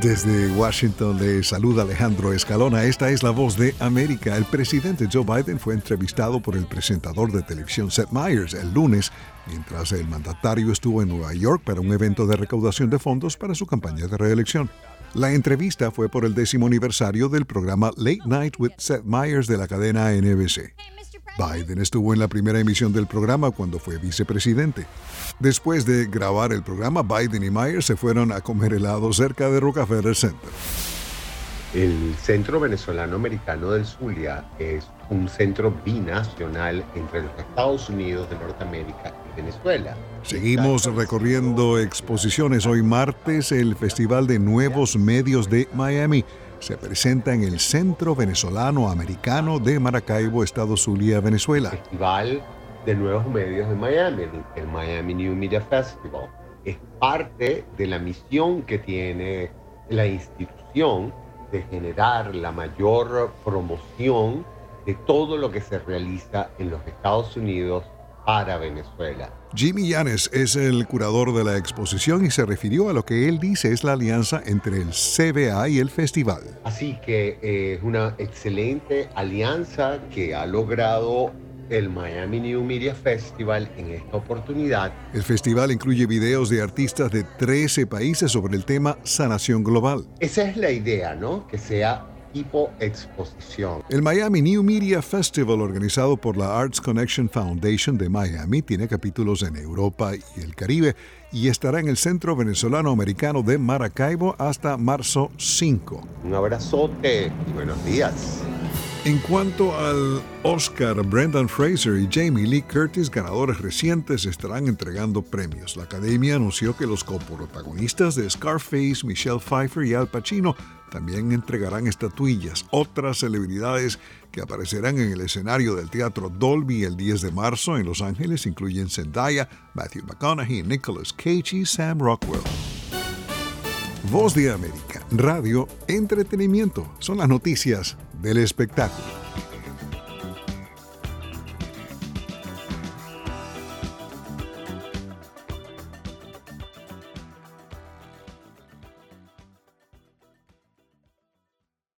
Desde Washington le saluda Alejandro Escalona. Esta es la voz de América. El presidente Joe Biden fue entrevistado por el presentador de televisión Seth Meyers el lunes, mientras el mandatario estuvo en Nueva York para un evento de recaudación de fondos para su campaña de reelección. La entrevista fue por el décimo aniversario del programa Late Night with Seth Meyers de la cadena NBC. Biden estuvo en la primera emisión del programa cuando fue vicepresidente. Después de grabar el programa, Biden y Myers se fueron a comer helado cerca de Rockefeller Center. El Centro Venezolano Americano del Zulia es un centro binacional entre los Estados Unidos de Norteamérica y Venezuela. Seguimos recorriendo exposiciones. Hoy martes, el Festival de Nuevos Medios de Miami se presenta en el Centro Venezolano Americano de Maracaibo, Estado Zulia, Venezuela. Festival de Nuevos Medios de Miami, el Miami New Media Festival. Es parte de la misión que tiene la institución de generar la mayor promoción de todo lo que se realiza en los Estados Unidos para Venezuela. Jimmy Yanes es el curador de la exposición y se refirió a lo que él dice es la alianza entre el CBA y el festival. Así que eh, es una excelente alianza que ha logrado el Miami New Media Festival en esta oportunidad. El festival incluye videos de artistas de 13 países sobre el tema sanación global. Esa es la idea, ¿no? Que sea tipo exposición. El Miami New Media Festival, organizado por la Arts Connection Foundation de Miami, tiene capítulos en Europa y el Caribe y estará en el Centro Venezolano Americano de Maracaibo hasta marzo 5. Un abrazote y buenos días. En cuanto al Oscar, Brendan Fraser y Jamie Lee Curtis, ganadores recientes, estarán entregando premios. La Academia anunció que los coprotagonistas de Scarface, Michelle Pfeiffer y Al Pacino también entregarán estatuillas. Otras celebridades que aparecerán en el escenario del Teatro Dolby el 10 de marzo en Los Ángeles incluyen Zendaya, Matthew McConaughey, Nicholas Cage y Sam Rockwell. Voz de América, radio, entretenimiento, son las noticias del espectáculo.